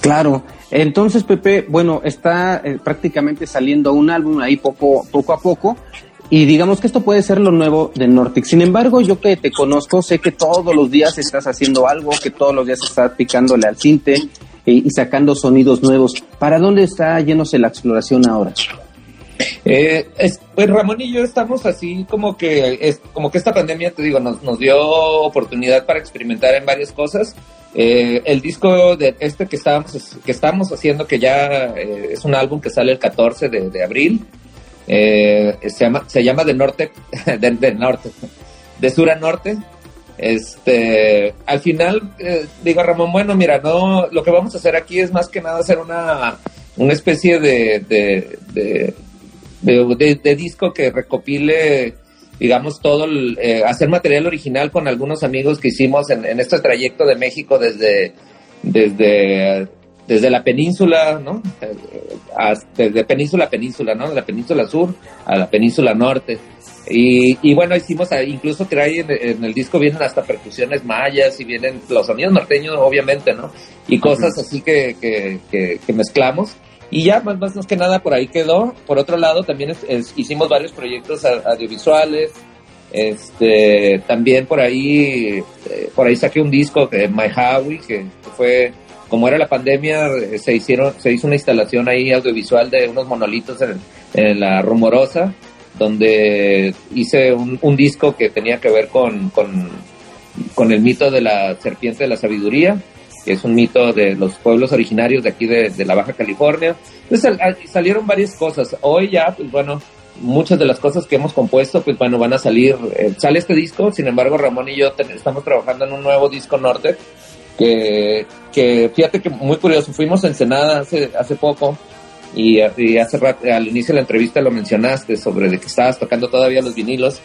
Claro. Entonces, Pepe, bueno, está eh, prácticamente saliendo un álbum ahí poco, poco a poco. Y digamos que esto puede ser lo nuevo de Nortic. Sin embargo, yo que te conozco, sé que todos los días estás haciendo algo, que todos los días estás picándole al cinte eh, y sacando sonidos nuevos. ¿Para dónde está yéndose la exploración ahora? Eh, pues Ramón y yo estamos así como que como que esta pandemia te digo nos, nos dio oportunidad para experimentar en varias cosas eh, el disco de este que estábamos que estamos haciendo que ya es un álbum que sale el 14 de, de abril eh, se, llama, se llama de norte, [LAUGHS] de, norte, de sur a norte. Este, al final, eh, digo Ramón, bueno, mira, no, lo que vamos a hacer aquí es más que nada hacer una, una especie de, de, de, disco que recopile, digamos, todo, el, eh, hacer material original con algunos amigos que hicimos en, en este trayecto de México desde, desde desde la península, ¿no? desde península a península, ¿no? De la península sur a la península norte. Y, y bueno, hicimos, incluso trae en, en, el disco vienen hasta percusiones mayas y vienen los sonidos norteños, obviamente, ¿no? Y cosas así que, que, que, mezclamos. Y ya, más, más, que nada, por ahí quedó. Por otro lado, también hicimos varios proyectos audiovisuales. Este, también por ahí, eh, por ahí saqué un disco de My Howie, que fue como era la pandemia, eh, se hicieron, se hizo una instalación ahí audiovisual de unos monolitos en, la Rumorosa, donde hice un, disco que tenía que ver con, con, el mito de la serpiente de la sabiduría, que es un mito de los pueblos originarios de aquí de, la Baja California. Entonces salieron varias cosas. Hoy ya, pues bueno, muchas de las cosas que hemos compuesto, pues bueno, van a salir. Eh, sale este disco, sin embargo, Ramón y yo estamos trabajando en un nuevo disco norte que, que fíjate que muy curioso, fuimos a Ensenada hace, hace poco y, hace rato, al inicio de la entrevista lo mencionaste sobre de que estabas tocando todavía los vinilos.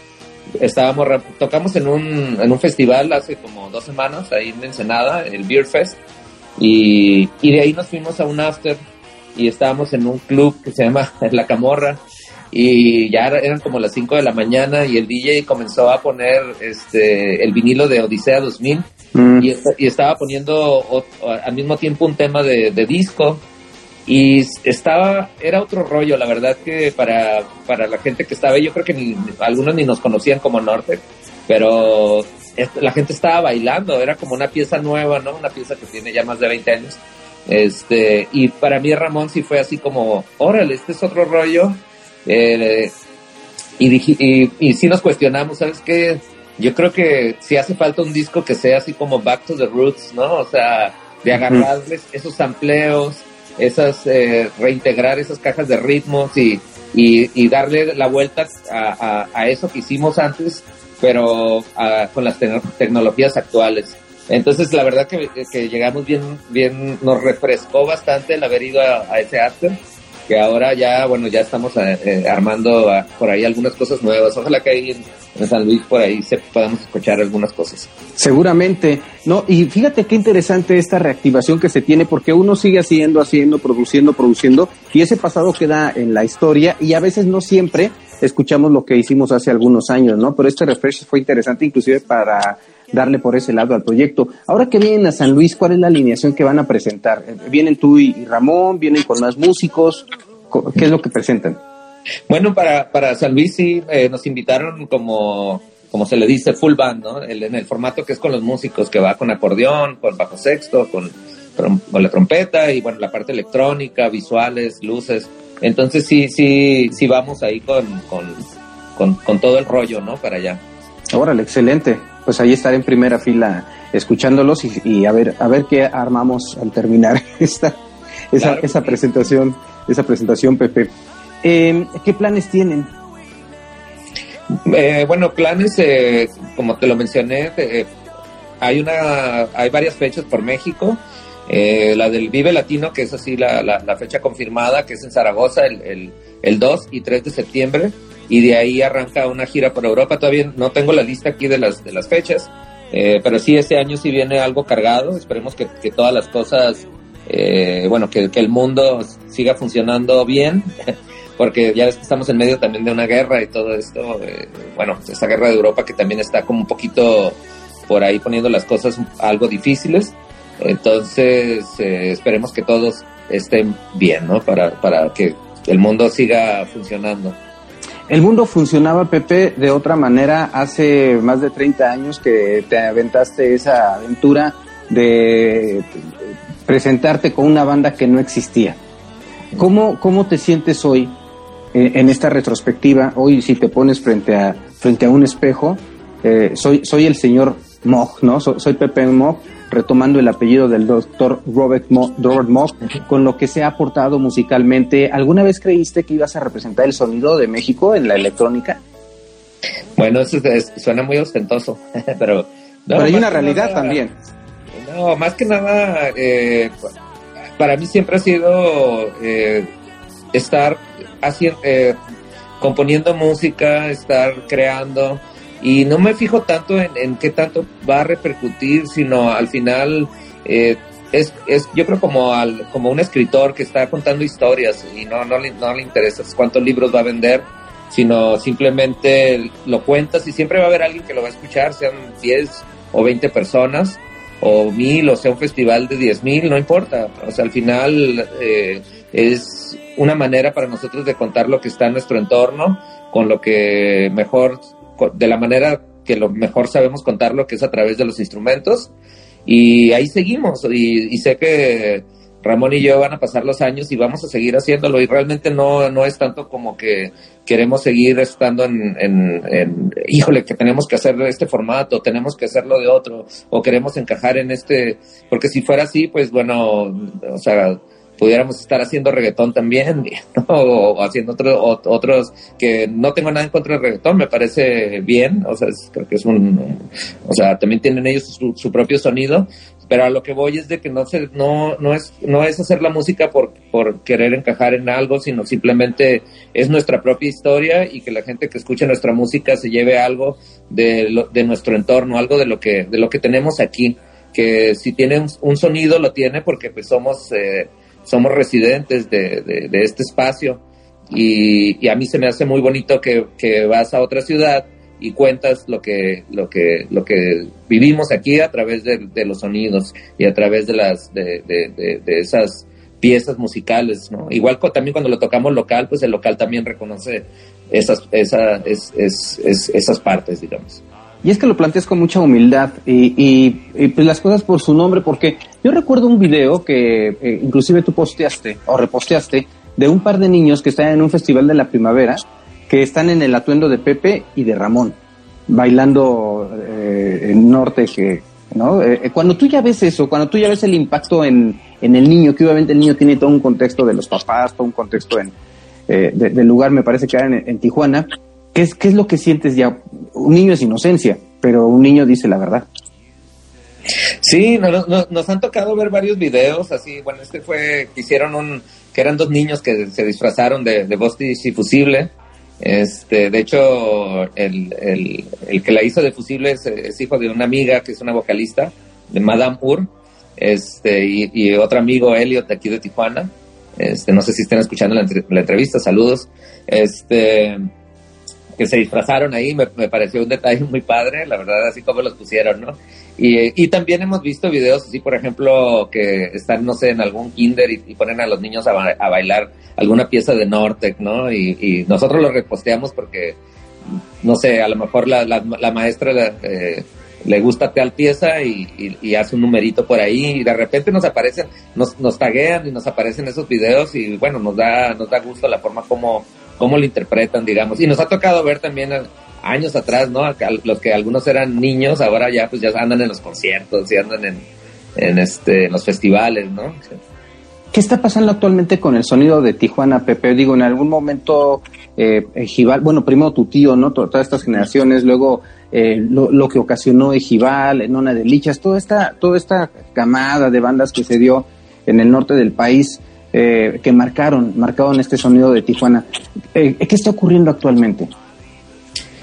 Estábamos, tocamos en un, en un festival hace como dos semanas ahí en Ensenada, el Beer Fest, y, y de ahí nos fuimos a un after y estábamos en un club que se llama [LAUGHS] La Camorra y ya eran como las 5 de la mañana y el DJ comenzó a poner este el vinilo de Odisea 2000 mm. y, y, estaba poniendo al mismo tiempo un tema de, disco y estaba era otro rollo la verdad que para, para la gente que estaba yo creo que ni, algunos ni nos conocían como Norte pero la gente estaba bailando era como una pieza nueva no una pieza que tiene ya más de 20 años este y para mí Ramón sí fue así como órale este es otro rollo eh, y, y, si nos cuestionamos, ¿sabes qué? Yo creo que si hace falta un disco que sea así como Back to the Roots, ¿no? O sea, de agarrarles esos amplios, esas, eh, reintegrar esas cajas de ritmos y, y, darle la vuelta a, a, eso que hicimos antes, pero con las tecnologías actuales. Entonces, la verdad que, que, llegamos bien, bien, nos refrescó bastante el haber ido a, ese arte que ahora ya, bueno, ya estamos eh, eh, armando ah, por ahí algunas cosas nuevas. Ojalá que ahí en, San Luis por ahí se podamos escuchar algunas cosas. Seguramente, no, y fíjate qué interesante esta reactivación que se tiene, porque uno sigue haciendo, haciendo, produciendo, produciendo, y ese pasado queda en la historia, y a veces no siempre escuchamos lo que hicimos hace algunos años, ¿no? Pero este refresh fue interesante inclusive para darle por ese lado al proyecto. Ahora que vienen a San Luis, ¿cuál es la alineación que van a presentar? Eh, ¿Vienen tú y Ramón? ¿Vienen con más músicos? ¿Qué es lo que presentan? Bueno, para, para San Luis sí eh, nos invitaron como, como se le dice, full band, ¿no? en el formato que es con los músicos, que va con acordeón, con bajo sexto, con, con la trompeta y bueno, la parte electrónica, visuales, luces. Entonces sí, sí, sí vamos ahí con, con, con todo el rollo, ¿no? Para allá. Órale, excelente pues ahí estaré en primera fila escuchándolos y, a ver a ver qué armamos al terminar [LAUGHS] esta esa, esa presentación esa presentación Pepe. Em, qué planes tienen eh, bueno planes eh, como te lo mencioné eh, hay una hay varias fechas por México. La del Vive Latino que es así la, la, fecha confirmada que es en Zaragoza el, el, el 2 y 3 de septiembre y de ahí arranca una gira por Europa. Todavía no tengo la lista aquí de las, de las fechas, eh, pero sí, este año sí viene algo cargado. Esperemos que, que todas las cosas, eh, bueno, que, que, el mundo siga funcionando bien, [LAUGHS] porque ya estamos en medio también de una guerra y todo esto. Eh, bueno, esta guerra de Europa que también está como un poquito por ahí poniendo las cosas algo difíciles. Entonces, esperemos que todos estén bien, ¿no? Para, para que el mundo siga funcionando. El mundo funcionaba, Pepe, de otra manera hace más de 30 años que te aventaste esa aventura de presentarte con una banda que no existía. ¿Cómo, cómo te sientes hoy eh, en, esta retrospectiva? Hoy si te pones frente a, frente a un espejo, eh, soy, soy el señor Mog, ¿no? soy Pepe Mog retomando el apellido del doctor Robert, Mo, Mock, con lo que se ha aportado musicalmente. ¿Alguna vez creíste que ibas a representar el sonido de México en la electrónica? Bueno, eso suena muy ostentoso, [LAUGHS] pero... pero hay una realidad también. No, más que nada, eh, para mí siempre ha sido eh, estar haciendo, eh, componiendo música, estar creando y no me fijo tanto en, qué tanto va a repercutir, sino al final eh, es, es, yo creo como al, como un escritor que está contando historias y no, no, le, no le interesa cuántos libros va a vender, sino simplemente lo cuentas y siempre va a haber alguien que lo va a escuchar, sean 10 o 20 personas o mil o sea un festival de 10 mil, no importa. O sea, al final eh, es una manera para nosotros de contar lo que está en nuestro entorno con lo que mejor de la manera que lo mejor sabemos contarlo, que es a través de los instrumentos. Y ahí seguimos. Y, sé que Ramón y yo van a pasar los años y vamos a seguir haciéndolo. Y realmente no, no es tanto como que queremos seguir estando en, en, híjole, que tenemos que hacer este formato, tenemos que hacerlo de otro, o queremos encajar en este, porque si fuera así, pues bueno, o sea, pudiéramos estar haciendo reggaetón también, [LAUGHS] o, haciendo otros que no tengo nada en contra del reggaetón, me parece bien, o sea, creo que es un, o sea, también tienen ellos su, propio sonido, pero a lo que voy es de que no se, no, no es, no es hacer la música por, por querer encajar en algo, sino simplemente es nuestra propia historia y que la gente que escucha nuestra música se lleve algo de, de nuestro entorno, algo de lo que, de lo que tenemos aquí que si tiene un, sonido lo tiene porque pues somos eh, somos residentes de, este espacio y, a mí se me hace muy bonito que, vas a otra ciudad y cuentas lo que, lo que, lo que vivimos aquí a través de, los sonidos y a través de las, de, esas piezas musicales, ¿no? Igual también cuando lo tocamos local, pues el local también reconoce esas, esa, es, es, esas partes, digamos. Y es que lo planteas con mucha humildad y, y, pues las cosas por su nombre, porque yo recuerdo un video que eh, inclusive tú posteaste o reposteaste de un par de niños que están en un festival de la primavera, que están en el atuendo de Pepe y de Ramón, bailando eh, en norte, que, ¿no? Eh, cuando tú ya ves eso, cuando tú ya ves el impacto en, en el niño, que obviamente el niño tiene todo un contexto de los papás, todo un contexto en, del lugar, me parece que era en Tijuana, ¿Qué es, ¿Qué es lo que sientes ya? Un niño es inocencia, pero un niño dice la verdad. Sí, nos han tocado ver varios videos, así, bueno, este fue, que hicieron un, que eran dos niños que se disfrazaron de, de y Fusible. Este, de hecho, el, el, que la hizo de Fusible es, hijo de una amiga que es una vocalista, de Madame Ur, este, y, otro amigo, Elliot, de aquí de Tijuana. Este, no sé si estén escuchando la, la entrevista, saludos. Este, que se disfrazaron ahí, me, pareció un detalle muy padre, la verdad, así como los pusieron, ¿no? Y, y también hemos visto videos así, por ejemplo, que están, no sé, en algún kinder y, ponen a los niños a, bailar alguna pieza de Nortec, ¿no? Y, y, nosotros lo reposteamos porque, no sé, a lo mejor la, la, maestra eh, le gusta tal pieza y, y, hace un numerito por ahí y de repente nos aparecen, nos, nos taguean y nos aparecen esos videos y bueno, nos da, nos da gusto la forma como cómo lo interpretan, digamos. Y nos ha tocado ver también años atrás, ¿no? Los que algunos eran niños, ahora ya pues ya andan en los conciertos y andan en, en este, los festivales, ¿no? ¿Qué está pasando actualmente con el sonido de Tijuana, Pepe? Digo, en algún momento, eh, bueno, primero tu tío, ¿no? Todas estas generaciones, luego eh, lo, que ocasionó Ejival, Nona de Lichas, toda esta, toda esta camada de bandas que se dio en el norte del país. Eh, que marcaron, marcaron este sonido de Tijuana. Eh, ¿Qué está ocurriendo actualmente?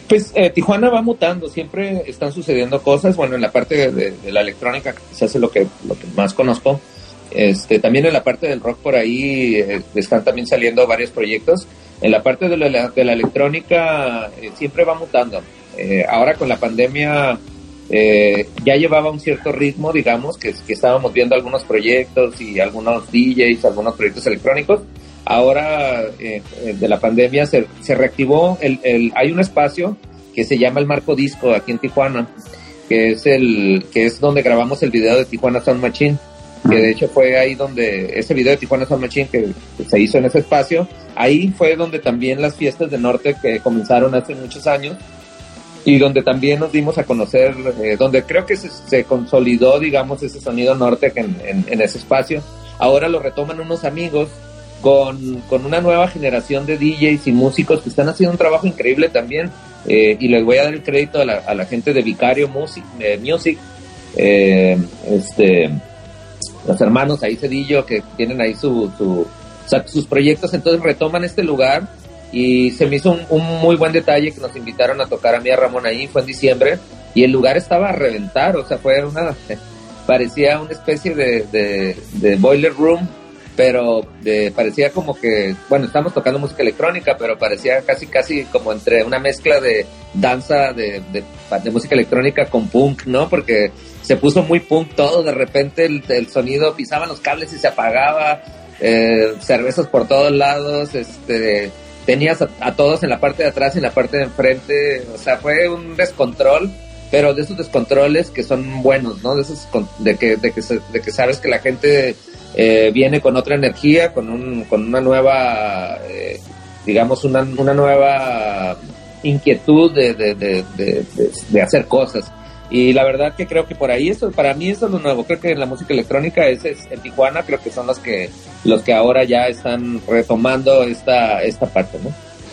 Pues eh, Tijuana va mutando, siempre están sucediendo cosas. Bueno, en la parte de, la electrónica se hace lo que, lo que más conozco. Este, también en la parte del rock por ahí están también saliendo varios proyectos. En la parte de la, de la electrónica siempre va mutando. ahora con la pandemia eh, ya llevaba un cierto ritmo, digamos, que, que, estábamos viendo algunos proyectos y algunos DJs, algunos proyectos electrónicos. Ahora, eh, eh, de la pandemia, se, se reactivó, el, el, hay un espacio que se llama el Marco Disco aquí en Tijuana, que es, el, que es donde grabamos el video de Tijuana Sound Machine, que de hecho fue ahí donde, ese video de Tijuana Sound Machine que, que se hizo en ese espacio, ahí fue donde también las fiestas de norte que comenzaron hace muchos años, y donde también nos dimos a conocer, eh, donde creo que se, consolidó, digamos, ese sonido norte en, en, ese espacio. Ahora lo retoman unos amigos con, con, una nueva generación de DJs y músicos que están haciendo un trabajo increíble también. Eh, y les voy a dar el crédito a la, gente de Vicario Music, Music eh, este, los hermanos ahí Cedillo que tienen ahí su, su, sus proyectos, entonces retoman este lugar y se me hizo un, muy buen detalle que nos invitaron a tocar a mí a Ramón ahí, fue en diciembre, y el lugar estaba a reventar, o sea, fue una, [LAUGHS] parecía una especie de, de, boiler room, pero de, parecía como que, bueno, estamos tocando música electrónica, pero parecía casi, casi como entre una mezcla de danza de, de, música electrónica con punk, ¿no? Porque se puso muy punk todo, de repente el, el sonido, pisaban los cables y se apagaba, eh, cervezas por todos lados, este tenías a, todos en la parte de atrás y en la parte de enfrente, o sea, fue un descontrol, pero de esos descontroles que son buenos, ¿no? De esos de que, de que, de que sabes que la gente eh, viene con otra energía, con, un, con una nueva, eh, digamos, una, una nueva inquietud de, de, de, de, hacer cosas. Y la verdad que creo que por ahí eso, para mí eso es lo nuevo. Creo que en la música electrónica es, es en Tijuana, creo que son los que, los que ahora ya están retomando esta, esta parte, ¿no?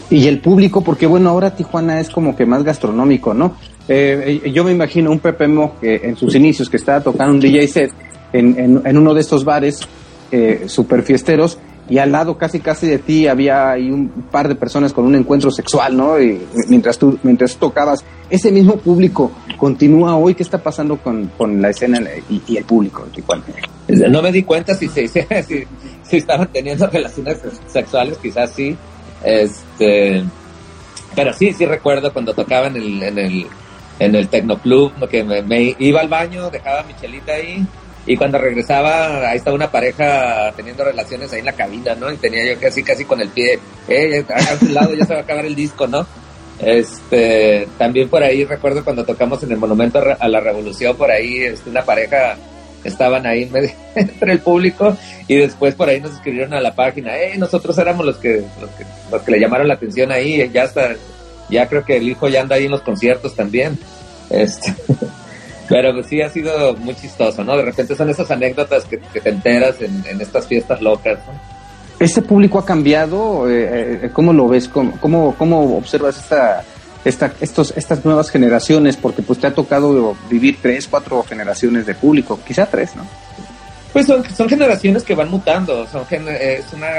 Y el público, porque bueno, ahora Tijuana es como que más gastronómico, ¿no? Eh, yo me imagino un Pepe Mo que en sus inicios que estaba tocando un DJ set en, en, en uno de estos bares eh, super fiesteros y al lado casi casi de ti había ahí un par de personas con un encuentro sexual, ¿no? Mientras tú mientras tocabas, ese mismo público continúa hoy, ¿qué está pasando con, con la escena y, el público No me di cuenta [LAUGHS] si, si, si, estaban teniendo relaciones sexuales, quizás sí, este, pero sí, sí recuerdo cuando tocaba en el, en el, en el que me, me iba al baño, dejaba mi chelita ahí, y cuando regresaba, ahí estaba una pareja teniendo relaciones ahí en la cabina, ¿no? Y tenía yo casi, casi con el pie, eh, a su lado ya se va a acabar el disco, ¿no? Este, también por ahí recuerdo cuando tocamos en el Monumento a la Revolución, por ahí, este, una pareja estaban ahí [LAUGHS] entre el público y después por ahí nos escribieron a la página, eh, nosotros éramos los que, los que, los que le llamaron la atención ahí, ya está, ya creo que el hijo ya anda ahí en los conciertos también. Este, [LAUGHS] Pero pues sí ha sido muy chistoso, ¿no? De repente son esas anécdotas que, te enteras en, estas fiestas locas, ¿no? ¿Este público ha cambiado? Eh, eh, ¿Cómo lo ves? ¿Cómo, cómo, observas esta esta, estos, estas nuevas generaciones? Porque pues te ha tocado vivir tres, cuatro generaciones de público, quizá tres, ¿no? Pues son, son generaciones que van mutando, son es una,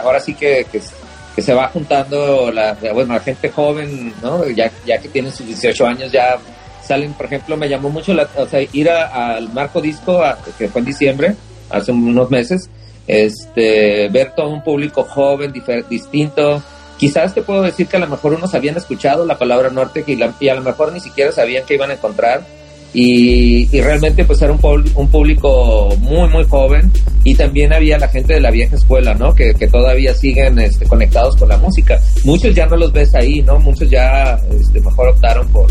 ahora sí que, que, se va juntando la, bueno, la gente joven, ¿no? Ya, ya que tienen sus 18 años ya salen, por ejemplo, me llamó mucho la, o sea, ir al Marco Disco, que fue en diciembre, hace unos meses, este, ver todo un público joven, distinto. Quizás te puedo decir que a lo mejor unos habían escuchado la palabra norte y, y a lo mejor ni siquiera sabían que iban a encontrar y, realmente pues era un, un público muy muy joven y también había la gente de la vieja escuela, ¿no? Que, todavía siguen este, conectados con la música. Muchos ya no los ves ahí, ¿no? Muchos ya este, mejor optaron por,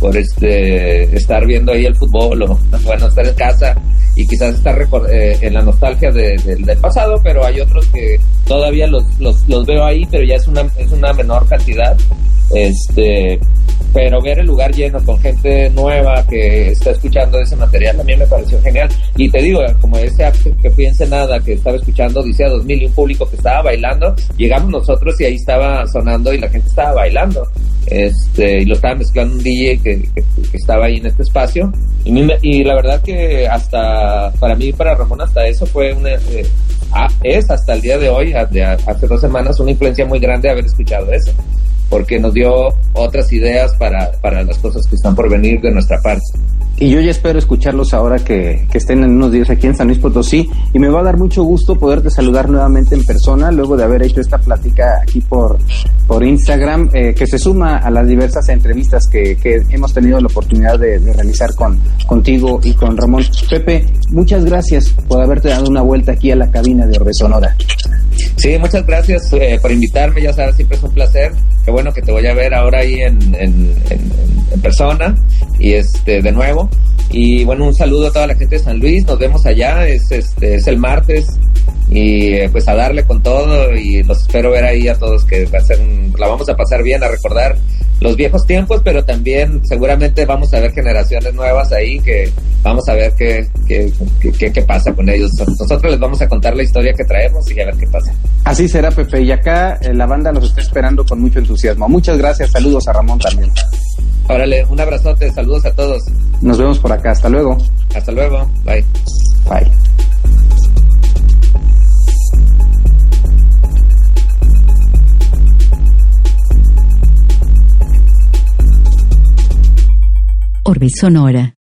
por este, estar viendo ahí el fútbol o, [LAUGHS] bueno, estar en casa y quizás estar eh, en la nostalgia del pasado, pero hay otros que todavía los, los, los veo ahí, pero ya es una, es una menor cantidad. Este, pero ver el lugar lleno con gente nueva que está escuchando ese material también me pareció genial. Y te digo, como ese que fui en Senada, que estaba escuchando Odisea 2000 y un público que estaba bailando, llegamos nosotros y ahí estaba sonando y la gente estaba bailando. Este, y lo estaba mezclando un DJ que, estaba ahí en este espacio. Y, y, la verdad que hasta, para mí, para Ramón, hasta eso fue una, eh, es hasta el día de hoy, hace dos semanas, una influencia muy grande haber escuchado eso porque nos dio otras ideas para, para las cosas que están por venir de nuestra parte. Y yo ya espero escucharlos ahora que, que, estén en unos días aquí en San Luis Potosí. Y me va a dar mucho gusto poderte saludar nuevamente en persona, luego de haber hecho esta plática aquí por, por Instagram, eh, que se suma a las diversas entrevistas que, que hemos tenido la oportunidad de, realizar con, contigo y con Ramón. Pepe, muchas gracias por haberte dado una vuelta aquí a la cabina de Orbe Sonora. Sí, muchas gracias eh, por invitarme, ya sabes, siempre es un placer. Qué bueno que te voy a ver ahora ahí en, en, en, persona y este de nuevo. Y bueno, un saludo a toda la gente de San Luis, nos vemos allá, es, este, es el martes y pues a darle con todo y los espero ver ahí a todos que va a ser la vamos a pasar bien a recordar los viejos tiempos, pero también seguramente vamos a ver generaciones nuevas ahí que vamos a ver qué, qué, qué, qué, pasa con ellos. Nosotros les vamos a contar la historia que traemos y a ver qué pasa. Así será, Pepe. Y acá eh, la banda nos está esperando con mucho entusiasmo. Muchas gracias. Saludos a Ramón también. Órale, un abrazote. Saludos a todos. Nos vemos por acá. Hasta luego. Hasta luego. Bye. Bye. Orbe Sonora.